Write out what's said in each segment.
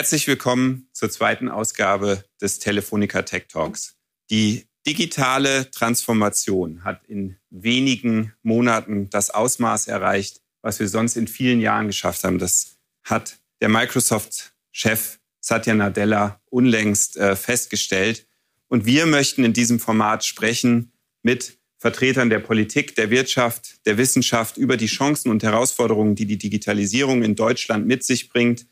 Herzlich willkommen zur zweiten Ausgabe des Telefonica Tech Talks. Die digitale Transformation hat in wenigen Monaten das Ausmaß erreicht, was wir sonst in vielen Jahren geschafft haben. Das hat der Microsoft-Chef Satya Nadella unlängst äh, festgestellt. Und wir möchten in diesem Format sprechen mit Vertretern der Politik, der Wirtschaft, der Wissenschaft über die Chancen und Herausforderungen, die die Digitalisierung in Deutschland mit sich bringt.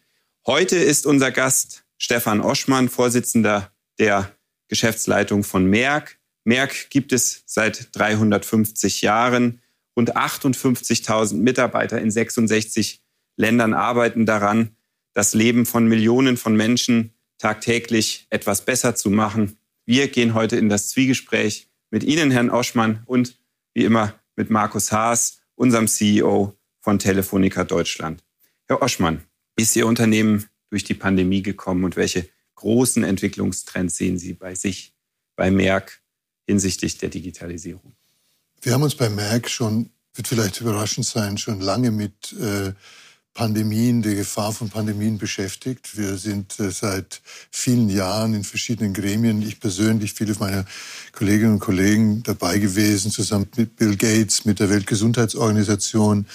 Heute ist unser Gast Stefan Oschmann, Vorsitzender der Geschäftsleitung von Merck. Merck gibt es seit 350 Jahren. Rund 58.000 Mitarbeiter in 66 Ländern arbeiten daran, das Leben von Millionen von Menschen tagtäglich etwas besser zu machen. Wir gehen heute in das Zwiegespräch mit Ihnen, Herrn Oschmann, und wie immer mit Markus Haas, unserem CEO von Telefonica Deutschland. Herr Oschmann, ist Ihr Unternehmen durch die Pandemie gekommen und welche großen Entwicklungstrends sehen Sie bei sich, bei Merck hinsichtlich der Digitalisierung? Wir haben uns bei Merck schon, wird vielleicht überraschend sein, schon lange mit äh, Pandemien, der Gefahr von Pandemien beschäftigt. Wir sind äh, seit vielen Jahren in verschiedenen Gremien, ich persönlich, viele meiner Kolleginnen und Kollegen dabei gewesen, zusammen mit Bill Gates, mit der Weltgesundheitsorganisation,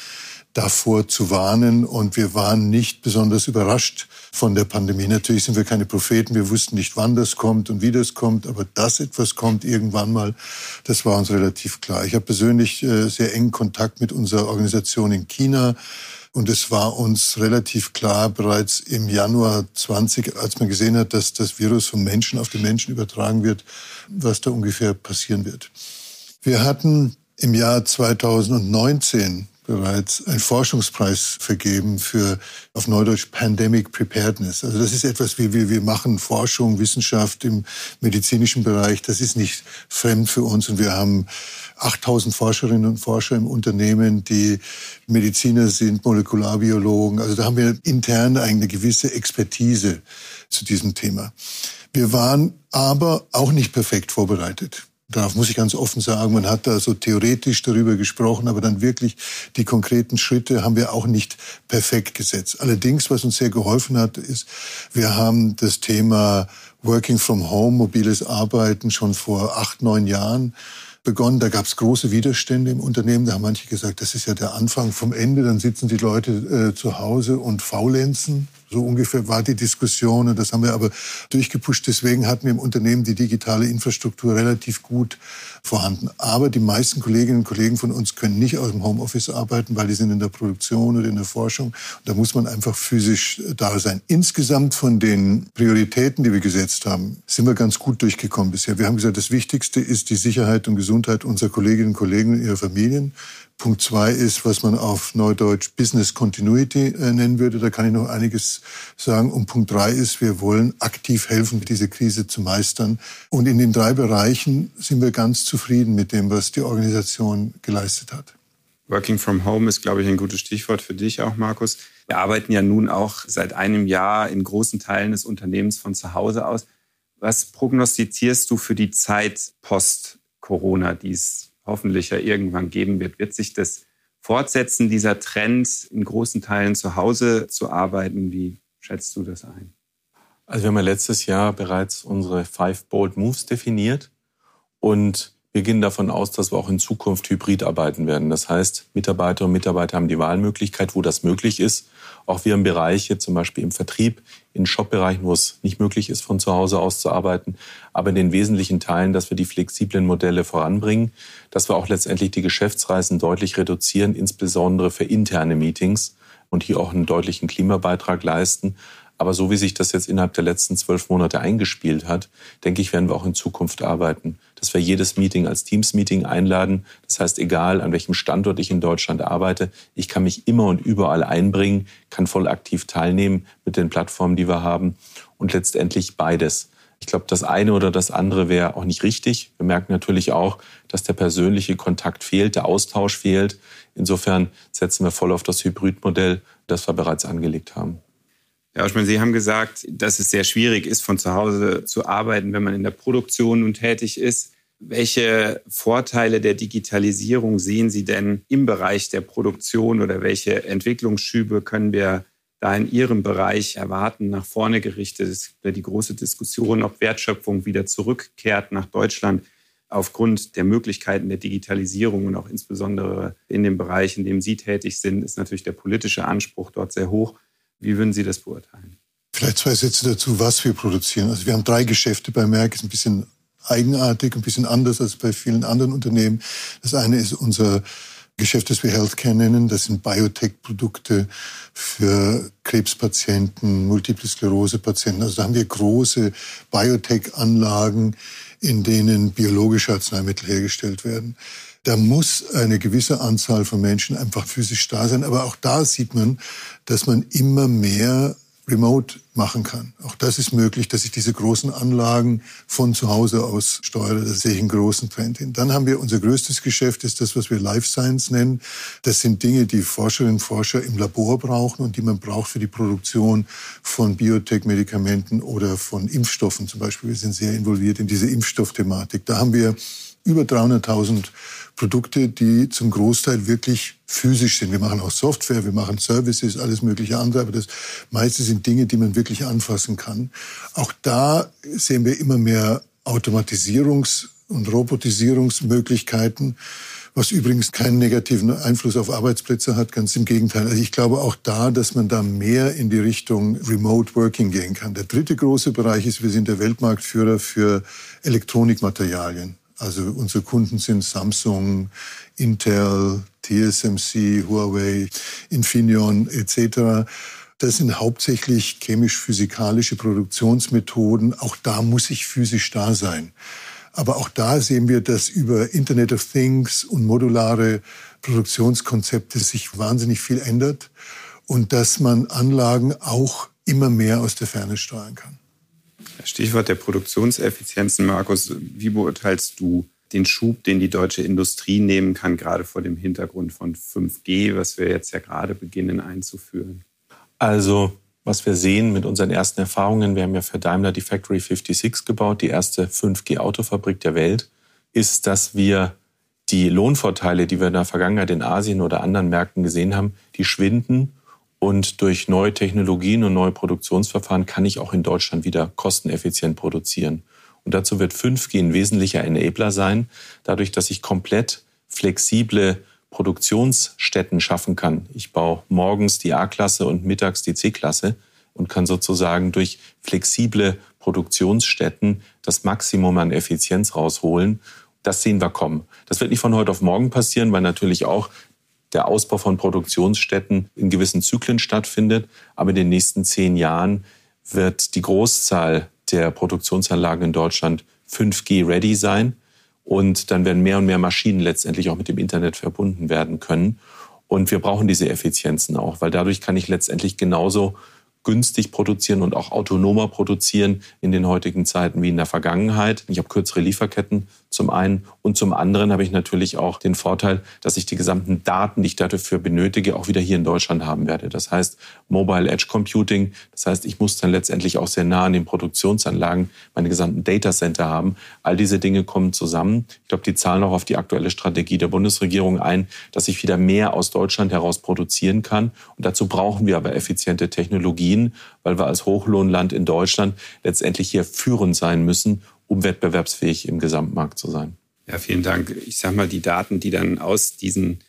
davor zu warnen. Und wir waren nicht besonders überrascht von der Pandemie. Natürlich sind wir keine Propheten. Wir wussten nicht, wann das kommt und wie das kommt. Aber dass etwas kommt irgendwann mal, das war uns relativ klar. Ich habe persönlich äh, sehr engen Kontakt mit unserer Organisation in China. Und es war uns relativ klar bereits im Januar 20, als man gesehen hat, dass das Virus vom Menschen auf den Menschen übertragen wird, was da ungefähr passieren wird. Wir hatten im Jahr 2019 bereits einen Forschungspreis vergeben für auf Neudeutsch Pandemic Preparedness. Also das ist etwas, wie wir, wir machen Forschung, Wissenschaft im medizinischen Bereich. Das ist nicht fremd für uns und wir haben 8000 Forscherinnen und Forscher im Unternehmen, die Mediziner sind, Molekularbiologen. Also da haben wir intern eine gewisse Expertise zu diesem Thema. Wir waren aber auch nicht perfekt vorbereitet. Darauf muss ich ganz offen sagen, man hat da so theoretisch darüber gesprochen, aber dann wirklich die konkreten Schritte haben wir auch nicht perfekt gesetzt. Allerdings, was uns sehr geholfen hat, ist, wir haben das Thema Working from Home, mobiles Arbeiten schon vor acht, neun Jahren begonnen. Da gab es große Widerstände im Unternehmen. Da haben manche gesagt, das ist ja der Anfang vom Ende. Dann sitzen die Leute äh, zu Hause und faulenzen. So ungefähr war die Diskussion und das haben wir aber durchgepusht. Deswegen hatten wir im Unternehmen die digitale Infrastruktur relativ gut vorhanden. Aber die meisten Kolleginnen und Kollegen von uns können nicht aus dem Homeoffice arbeiten, weil die sind in der Produktion oder in der Forschung. Da muss man einfach physisch da sein. Insgesamt von den Prioritäten, die wir gesetzt haben, sind wir ganz gut durchgekommen bisher. Wir haben gesagt, das Wichtigste ist die Sicherheit und Gesundheit unserer Kolleginnen und Kollegen und ihrer Familien. Punkt zwei ist, was man auf Neudeutsch Business Continuity äh, nennen würde. Da kann ich noch einiges sagen. Und Punkt drei ist, wir wollen aktiv helfen, diese Krise zu meistern. Und in den drei Bereichen sind wir ganz zufrieden mit dem, was die Organisation geleistet hat. Working from Home ist, glaube ich, ein gutes Stichwort für dich auch, Markus. Wir arbeiten ja nun auch seit einem Jahr in großen Teilen des Unternehmens von zu Hause aus. Was prognostizierst du für die Zeit post-Corona, die es hoffentlich ja irgendwann geben wird. Wird sich das fortsetzen, dieser Trend, in großen Teilen zu Hause zu arbeiten? Wie schätzt du das ein? Also wir haben ja letztes Jahr bereits unsere Five Bold Moves definiert und wir gehen davon aus, dass wir auch in Zukunft hybrid arbeiten werden. Das heißt, Mitarbeiter und Mitarbeiter haben die Wahlmöglichkeit, wo das möglich ist. Auch wir haben Bereiche, zum Beispiel im Vertrieb, in Shopbereichen, wo es nicht möglich ist, von zu Hause aus zu arbeiten. Aber in den wesentlichen Teilen, dass wir die flexiblen Modelle voranbringen, dass wir auch letztendlich die Geschäftsreisen deutlich reduzieren, insbesondere für interne Meetings und hier auch einen deutlichen Klimabeitrag leisten. Aber so wie sich das jetzt innerhalb der letzten zwölf Monate eingespielt hat, denke ich, werden wir auch in Zukunft arbeiten. Dass wir jedes Meeting als Teams-Meeting einladen. Das heißt, egal an welchem Standort ich in Deutschland arbeite, ich kann mich immer und überall einbringen, kann voll aktiv teilnehmen mit den Plattformen, die wir haben. Und letztendlich beides. Ich glaube, das eine oder das andere wäre auch nicht richtig. Wir merken natürlich auch, dass der persönliche Kontakt fehlt, der Austausch fehlt. Insofern setzen wir voll auf das Hybridmodell, das wir bereits angelegt haben. Ich meine, Sie haben gesagt, dass es sehr schwierig ist, von zu Hause zu arbeiten, wenn man in der Produktion nun tätig ist. Welche Vorteile der Digitalisierung sehen Sie denn im Bereich der Produktion oder welche Entwicklungsschübe können wir da in Ihrem Bereich erwarten, nach vorne gerichtet? Es gibt ja die große Diskussion, ob Wertschöpfung wieder zurückkehrt nach Deutschland aufgrund der Möglichkeiten der Digitalisierung und auch insbesondere in dem Bereich, in dem Sie tätig sind, ist natürlich der politische Anspruch dort sehr hoch. Wie würden Sie das beurteilen? Vielleicht zwei Sätze dazu, was wir produzieren. Also wir haben drei Geschäfte bei Merck, ist ein bisschen eigenartig, ein bisschen anders als bei vielen anderen Unternehmen. Das eine ist unser Geschäft, das wir Healthcare nennen. Das sind Biotech-Produkte für Krebspatienten, Multiple Sklerose-Patienten. Also da haben wir große Biotech-Anlagen, in denen biologische Arzneimittel hergestellt werden. Da muss eine gewisse Anzahl von Menschen einfach physisch da sein. Aber auch da sieht man, dass man immer mehr remote machen kann. Auch das ist möglich, dass ich diese großen Anlagen von zu Hause aus steuere. Da sehe ich einen großen Trend hin. Dann haben wir unser größtes Geschäft, ist das, was wir Life Science nennen. Das sind Dinge, die Forscherinnen und Forscher im Labor brauchen und die man braucht für die Produktion von Biotech-Medikamenten oder von Impfstoffen zum Beispiel. Wir sind sehr involviert in diese Impfstoffthematik. Da haben wir über 300.000 Produkte, die zum Großteil wirklich physisch sind. Wir machen auch Software, wir machen Services, alles mögliche andere, aber das meiste sind Dinge, die man wirklich anfassen kann. Auch da sehen wir immer mehr Automatisierungs- und Robotisierungsmöglichkeiten, was übrigens keinen negativen Einfluss auf Arbeitsplätze hat, ganz im Gegenteil. Also ich glaube auch da, dass man da mehr in die Richtung Remote Working gehen kann. Der dritte große Bereich ist, wir sind der Weltmarktführer für Elektronikmaterialien. Also unsere Kunden sind Samsung, Intel, TSMC, Huawei, Infineon etc. Das sind hauptsächlich chemisch-physikalische Produktionsmethoden. Auch da muss ich physisch da sein. Aber auch da sehen wir, dass über Internet of Things und modulare Produktionskonzepte sich wahnsinnig viel ändert und dass man Anlagen auch immer mehr aus der Ferne steuern kann. Stichwort der Produktionseffizienzen, Markus. Wie beurteilst du den Schub, den die deutsche Industrie nehmen kann, gerade vor dem Hintergrund von 5G, was wir jetzt ja gerade beginnen einzuführen? Also, was wir sehen mit unseren ersten Erfahrungen, wir haben ja für Daimler die Factory 56 gebaut, die erste 5G-Autofabrik der Welt, ist, dass wir die Lohnvorteile, die wir in der Vergangenheit in Asien oder anderen Märkten gesehen haben, die schwinden und durch neue Technologien und neue Produktionsverfahren kann ich auch in Deutschland wieder kosteneffizient produzieren. Und dazu wird 5G ein wesentlicher Enabler sein, dadurch, dass ich komplett flexible Produktionsstätten schaffen kann. Ich baue morgens die A-Klasse und mittags die C-Klasse und kann sozusagen durch flexible Produktionsstätten das Maximum an Effizienz rausholen. Das sehen wir kommen. Das wird nicht von heute auf morgen passieren, weil natürlich auch der Ausbau von Produktionsstätten in gewissen Zyklen stattfindet. Aber in den nächsten zehn Jahren wird die Großzahl der Produktionsanlagen in Deutschland 5G-ready sein. Und dann werden mehr und mehr Maschinen letztendlich auch mit dem Internet verbunden werden können. Und wir brauchen diese Effizienzen auch, weil dadurch kann ich letztendlich genauso günstig produzieren und auch autonomer produzieren in den heutigen Zeiten wie in der Vergangenheit. Ich habe kürzere Lieferketten zum einen und zum anderen habe ich natürlich auch den Vorteil, dass ich die gesamten Daten, die ich dafür benötige, auch wieder hier in Deutschland haben werde. Das heißt Mobile Edge Computing. Das heißt, ich muss dann letztendlich auch sehr nah an den Produktionsanlagen meine gesamten Data Center haben. All diese Dinge kommen zusammen. Ich glaube, die zahlen auch auf die aktuelle Strategie der Bundesregierung ein, dass ich wieder mehr aus Deutschland heraus produzieren kann. Und dazu brauchen wir aber effiziente Technologien, weil wir als Hochlohnland in Deutschland letztendlich hier führend sein müssen um wettbewerbsfähig im Gesamtmarkt zu sein. Ja, vielen Dank. Ich sage mal, die Daten, die dann aus diesen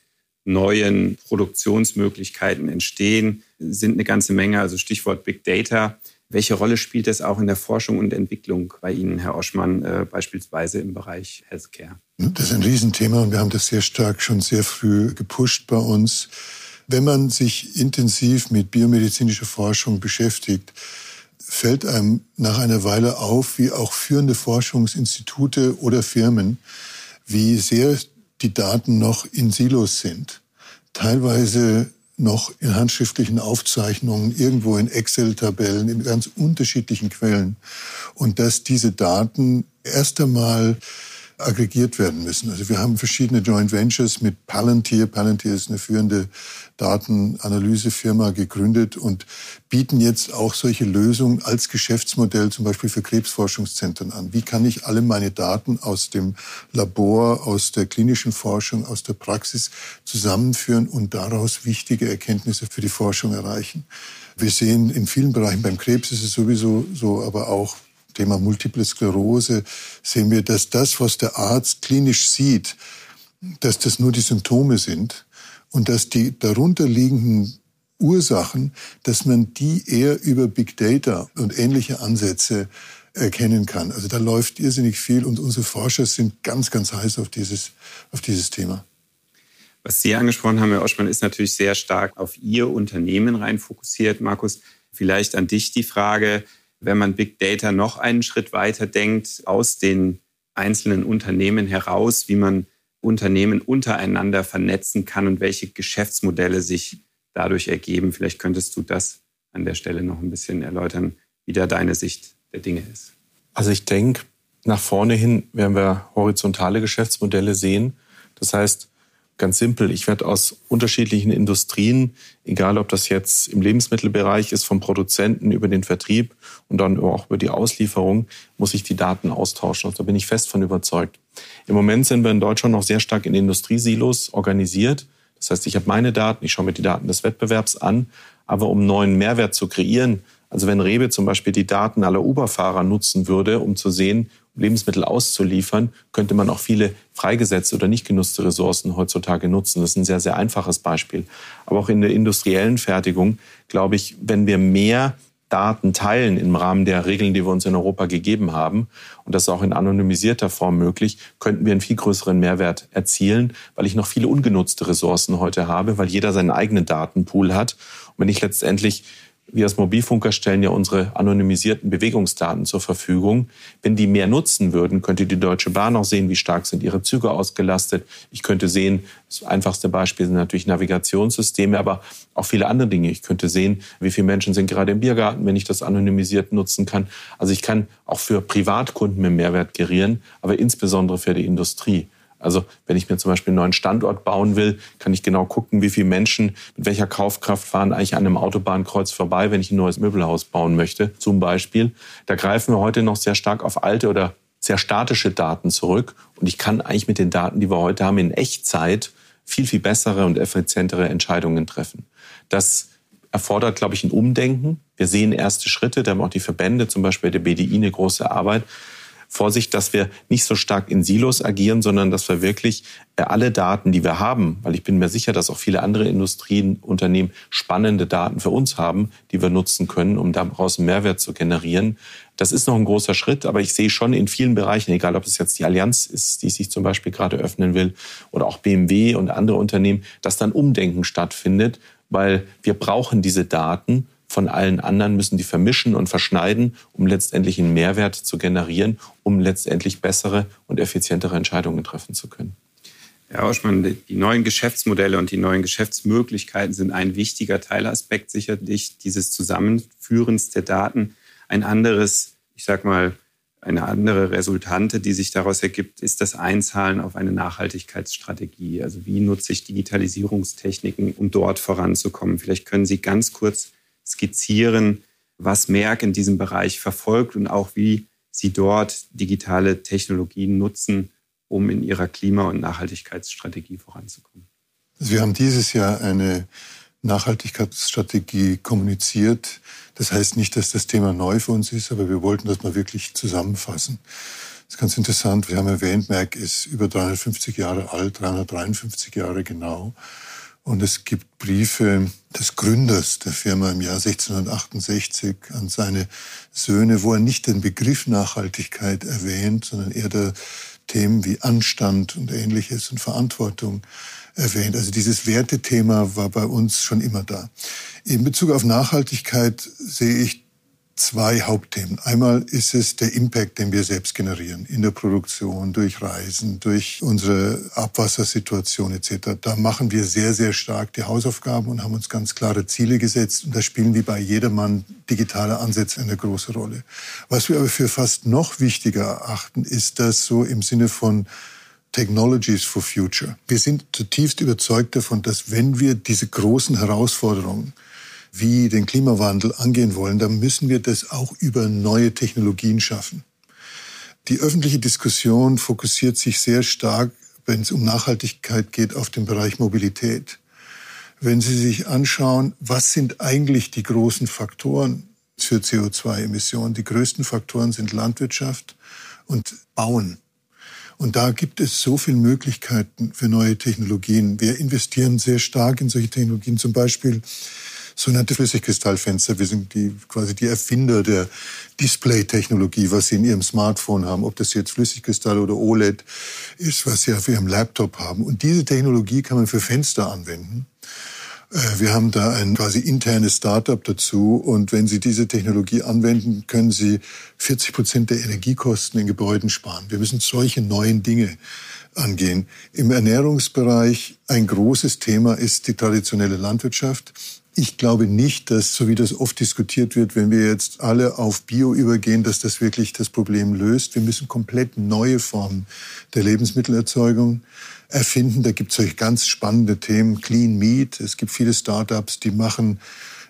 neuen Produktionsmöglichkeiten entstehen, sind eine ganze Menge. Also Stichwort Big Data. Welche Rolle spielt das auch in der Forschung und Entwicklung bei Ihnen, Herr Oschmann, äh, beispielsweise im Bereich Healthcare? Das ist ein Riesenthema und wir haben das sehr stark schon sehr früh gepusht bei uns. Wenn man sich intensiv mit biomedizinischer Forschung beschäftigt, fällt einem nach einer Weile auf, wie auch führende Forschungsinstitute oder Firmen, wie sehr die Daten noch in Silos sind. Teilweise noch in handschriftlichen Aufzeichnungen, irgendwo in Excel-Tabellen, in ganz unterschiedlichen Quellen. Und dass diese Daten erst einmal aggregiert werden müssen. Also wir haben verschiedene Joint Ventures mit Palantir. Palantir ist eine führende Datenanalysefirma gegründet und bieten jetzt auch solche Lösungen als Geschäftsmodell zum Beispiel für Krebsforschungszentren an. Wie kann ich alle meine Daten aus dem Labor, aus der klinischen Forschung, aus der Praxis zusammenführen und daraus wichtige Erkenntnisse für die Forschung erreichen? Wir sehen in vielen Bereichen, beim Krebs ist es sowieso so, aber auch Thema Multiple Sklerose, sehen wir, dass das, was der Arzt klinisch sieht, dass das nur die Symptome sind und dass die darunterliegenden Ursachen, dass man die eher über Big Data und ähnliche Ansätze erkennen kann. Also da läuft irrsinnig viel und unsere Forscher sind ganz, ganz heiß auf dieses, auf dieses Thema. Was Sie angesprochen haben, Herr Oschmann, ist natürlich sehr stark auf Ihr Unternehmen rein fokussiert. Markus, vielleicht an dich die Frage, wenn man Big Data noch einen Schritt weiter denkt, aus den einzelnen Unternehmen heraus, wie man Unternehmen untereinander vernetzen kann und welche Geschäftsmodelle sich dadurch ergeben. Vielleicht könntest du das an der Stelle noch ein bisschen erläutern, wie da deine Sicht der Dinge ist. Also ich denke, nach vorne hin werden wir horizontale Geschäftsmodelle sehen. Das heißt, ganz simpel, ich werde aus unterschiedlichen Industrien, egal ob das jetzt im Lebensmittelbereich ist, vom Produzenten über den Vertrieb und dann auch über die Auslieferung, muss ich die Daten austauschen. Also da bin ich fest von überzeugt. Im Moment sind wir in Deutschland noch sehr stark in Industriesilos organisiert. Das heißt, ich habe meine Daten, ich schaue mir die Daten des Wettbewerbs an, aber um neuen Mehrwert zu kreieren, also wenn Rewe zum Beispiel die Daten aller Uber-Fahrer nutzen würde, um zu sehen, Lebensmittel auszuliefern, könnte man auch viele freigesetzte oder nicht genutzte Ressourcen heutzutage nutzen. Das ist ein sehr, sehr einfaches Beispiel. Aber auch in der industriellen Fertigung, glaube ich, wenn wir mehr Daten teilen im Rahmen der Regeln, die wir uns in Europa gegeben haben, und das ist auch in anonymisierter Form möglich, könnten wir einen viel größeren Mehrwert erzielen, weil ich noch viele ungenutzte Ressourcen heute habe, weil jeder seinen eigenen Datenpool hat. Und wenn ich letztendlich wir als Mobilfunker stellen ja unsere anonymisierten Bewegungsdaten zur Verfügung. Wenn die mehr nutzen würden, könnte die Deutsche Bahn auch sehen, wie stark sind ihre Züge ausgelastet. Ich könnte sehen, das einfachste Beispiel sind natürlich Navigationssysteme, aber auch viele andere Dinge. Ich könnte sehen, wie viele Menschen sind gerade im Biergarten, wenn ich das anonymisiert nutzen kann. Also ich kann auch für Privatkunden mehr Mehrwert gerieren, aber insbesondere für die Industrie. Also wenn ich mir zum Beispiel einen neuen Standort bauen will, kann ich genau gucken, wie viele Menschen mit welcher Kaufkraft fahren eigentlich an einem Autobahnkreuz vorbei, wenn ich ein neues Möbelhaus bauen möchte, zum Beispiel. Da greifen wir heute noch sehr stark auf alte oder sehr statische Daten zurück. Und ich kann eigentlich mit den Daten, die wir heute haben, in Echtzeit viel, viel bessere und effizientere Entscheidungen treffen. Das erfordert, glaube ich, ein Umdenken. Wir sehen erste Schritte, da haben auch die Verbände, zum Beispiel der BDI, eine große Arbeit. Vorsicht, dass wir nicht so stark in Silos agieren, sondern dass wir wirklich äh, alle Daten, die wir haben, weil ich bin mir sicher, dass auch viele andere Industrieunternehmen spannende Daten für uns haben, die wir nutzen können, um daraus einen Mehrwert zu generieren. Das ist noch ein großer Schritt, aber ich sehe schon in vielen Bereichen, egal ob es jetzt die Allianz ist, die sich zum Beispiel gerade öffnen will, oder auch BMW und andere Unternehmen, dass dann Umdenken stattfindet, weil wir brauchen diese Daten von allen anderen, müssen die vermischen und verschneiden, um letztendlich einen Mehrwert zu generieren, um letztendlich bessere und effizientere Entscheidungen treffen zu können. Herr Oschmann, die neuen Geschäftsmodelle und die neuen Geschäftsmöglichkeiten sind ein wichtiger Teilaspekt sicherlich dieses Zusammenführens der Daten. Ein anderes, ich sag mal, eine andere Resultante, die sich daraus ergibt, ist das Einzahlen auf eine Nachhaltigkeitsstrategie. Also wie nutze ich Digitalisierungstechniken, um dort voranzukommen? Vielleicht können Sie ganz kurz skizzieren, was Merck in diesem Bereich verfolgt und auch wie sie dort digitale Technologien nutzen, um in ihrer Klima- und Nachhaltigkeitsstrategie voranzukommen. Also wir haben dieses Jahr eine Nachhaltigkeitsstrategie kommuniziert. Das heißt nicht, dass das Thema neu für uns ist, aber wir wollten das mal wirklich zusammenfassen. Das ist ganz interessant. Wir haben erwähnt, Merck ist über 350 Jahre alt, 353 Jahre genau. Und es gibt Briefe des Gründers der Firma im Jahr 1668 an seine Söhne, wo er nicht den Begriff Nachhaltigkeit erwähnt, sondern eher der Themen wie Anstand und ähnliches und Verantwortung erwähnt. Also dieses Wertethema war bei uns schon immer da. In Bezug auf Nachhaltigkeit sehe ich zwei Hauptthemen. Einmal ist es der Impact, den wir selbst generieren in der Produktion, durch Reisen, durch unsere Abwassersituation etc. Da machen wir sehr, sehr stark die Hausaufgaben und haben uns ganz klare Ziele gesetzt. Und da spielen wie bei jedermann digitale Ansätze eine große Rolle. Was wir aber für fast noch wichtiger erachten, ist das so im Sinne von Technologies for Future. Wir sind zutiefst überzeugt davon, dass wenn wir diese großen Herausforderungen wie den Klimawandel angehen wollen, dann müssen wir das auch über neue Technologien schaffen. Die öffentliche Diskussion fokussiert sich sehr stark, wenn es um Nachhaltigkeit geht, auf den Bereich Mobilität. wenn Sie sich anschauen, was sind eigentlich die großen Faktoren für CO2-Emissionen. Die größten Faktoren sind Landwirtschaft und Bauen. Und da gibt es so viele Möglichkeiten für neue Technologien. Wir investieren sehr stark in solche Technologien, zum Beispiel sogenannte Flüssigkristallfenster. Wir sind die, quasi die Erfinder der Display-Technologie, was Sie in Ihrem Smartphone haben, ob das jetzt Flüssigkristall oder OLED ist, was Sie auf Ihrem Laptop haben. Und diese Technologie kann man für Fenster anwenden. Äh, wir haben da ein quasi internes Startup dazu und wenn Sie diese Technologie anwenden, können Sie 40 Prozent der Energiekosten in Gebäuden sparen. Wir müssen solche neuen Dinge angehen. Im Ernährungsbereich ein großes Thema ist die traditionelle Landwirtschaft. Ich glaube nicht, dass, so wie das oft diskutiert wird, wenn wir jetzt alle auf Bio übergehen, dass das wirklich das Problem löst. Wir müssen komplett neue Formen der Lebensmittelerzeugung erfinden. Da gibt es ganz spannende Themen, Clean Meat. Es gibt viele Startups, die machen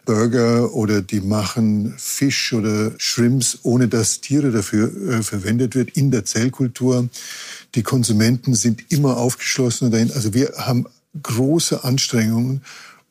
Burger oder die machen Fisch oder Shrimps, ohne dass Tiere dafür äh, verwendet wird, in der Zellkultur. Die Konsumenten sind immer aufgeschlossen dahin. Also wir haben große Anstrengungen,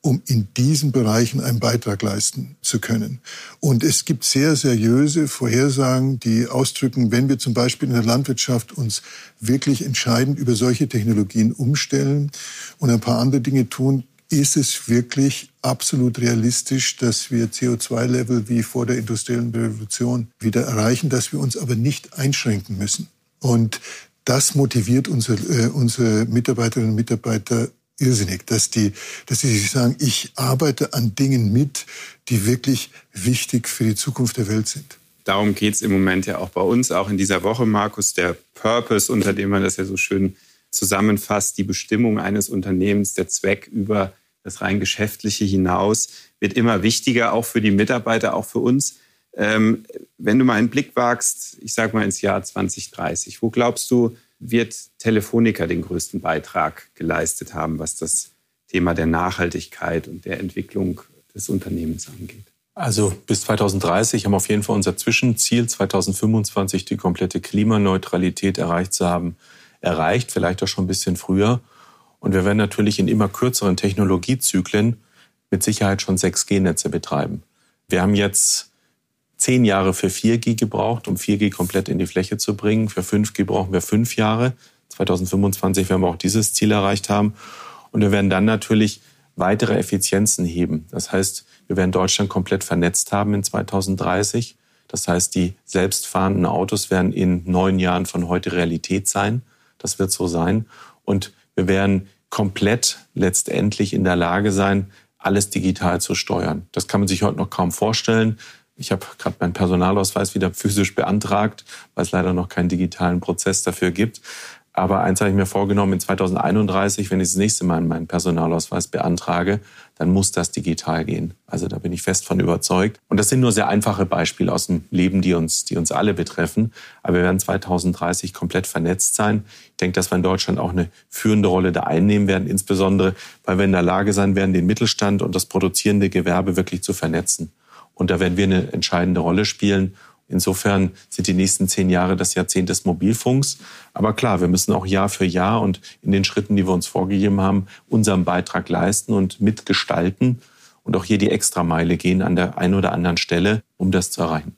um in diesen Bereichen einen Beitrag leisten zu können. Und es gibt sehr seriöse Vorhersagen, die ausdrücken, wenn wir zum Beispiel in der Landwirtschaft uns wirklich entscheidend über solche Technologien umstellen und ein paar andere Dinge tun, ist es wirklich absolut realistisch, dass wir CO2-Level wie vor der industriellen Revolution wieder erreichen, dass wir uns aber nicht einschränken müssen. Und das motiviert unsere, äh, unsere Mitarbeiterinnen und Mitarbeiter irrsinnig, dass die, dass sie sich sagen, ich arbeite an Dingen mit, die wirklich wichtig für die Zukunft der Welt sind. Darum geht es im Moment ja auch bei uns, auch in dieser Woche, Markus, der Purpose, unter dem man das ja so schön zusammenfasst, die Bestimmung eines Unternehmens, der Zweck über das rein geschäftliche hinaus, wird immer wichtiger, auch für die Mitarbeiter, auch für uns. Ähm, wenn du mal einen Blick wagst, ich sage mal ins Jahr 2030, wo glaubst du, wird Telefonica den größten Beitrag geleistet haben, was das Thema der Nachhaltigkeit und der Entwicklung des Unternehmens angeht? Also bis 2030 haben wir auf jeden Fall unser Zwischenziel, 2025 die komplette Klimaneutralität erreicht zu haben, erreicht, vielleicht auch schon ein bisschen früher. Und wir werden natürlich in immer kürzeren Technologiezyklen mit Sicherheit schon 6G-Netze betreiben. Wir haben jetzt zehn Jahre für 4G gebraucht, um 4G komplett in die Fläche zu bringen. Für 5G brauchen wir fünf Jahre. 2025 werden wir auch dieses Ziel erreicht haben. Und wir werden dann natürlich weitere Effizienzen heben. Das heißt, wir werden Deutschland komplett vernetzt haben in 2030. Das heißt, die selbstfahrenden Autos werden in neun Jahren von heute Realität sein. Das wird so sein. Und wir werden komplett letztendlich in der Lage sein, alles digital zu steuern. Das kann man sich heute noch kaum vorstellen. Ich habe gerade meinen Personalausweis wieder physisch beantragt, weil es leider noch keinen digitalen Prozess dafür gibt. Aber eins habe ich mir vorgenommen, in 2031, wenn ich das nächste Mal meinen Personalausweis beantrage, dann muss das digital gehen. Also da bin ich fest von überzeugt. Und das sind nur sehr einfache Beispiele aus dem Leben, die uns, die uns alle betreffen. Aber wir werden 2030 komplett vernetzt sein. Ich denke, dass wir in Deutschland auch eine führende Rolle da einnehmen werden, insbesondere, weil wir in der Lage sein werden, den Mittelstand und das produzierende Gewerbe wirklich zu vernetzen. Und da werden wir eine entscheidende Rolle spielen. Insofern sind die nächsten zehn Jahre das Jahrzehnt des Mobilfunks. Aber klar, wir müssen auch Jahr für Jahr und in den Schritten, die wir uns vorgegeben haben, unseren Beitrag leisten und mitgestalten und auch hier die Extrameile gehen an der einen oder anderen Stelle, um das zu erreichen.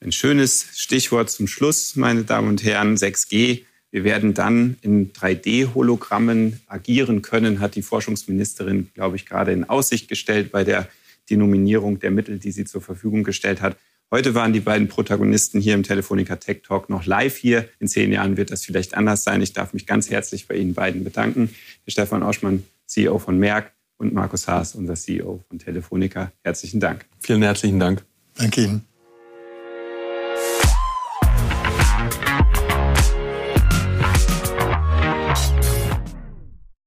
Ein schönes Stichwort zum Schluss, meine Damen und Herren, 6G. Wir werden dann in 3D-Hologrammen agieren können, hat die Forschungsministerin, glaube ich, gerade in Aussicht gestellt bei der die Nominierung der Mittel, die sie zur Verfügung gestellt hat. Heute waren die beiden Protagonisten hier im Telefonica Tech Talk noch live hier. In zehn Jahren wird das vielleicht anders sein. Ich darf mich ganz herzlich bei Ihnen beiden bedanken. Herr Stefan Oschmann, CEO von Merck und Markus Haas, unser CEO von Telefonica. Herzlichen Dank. Vielen herzlichen Dank. Danke Ihnen.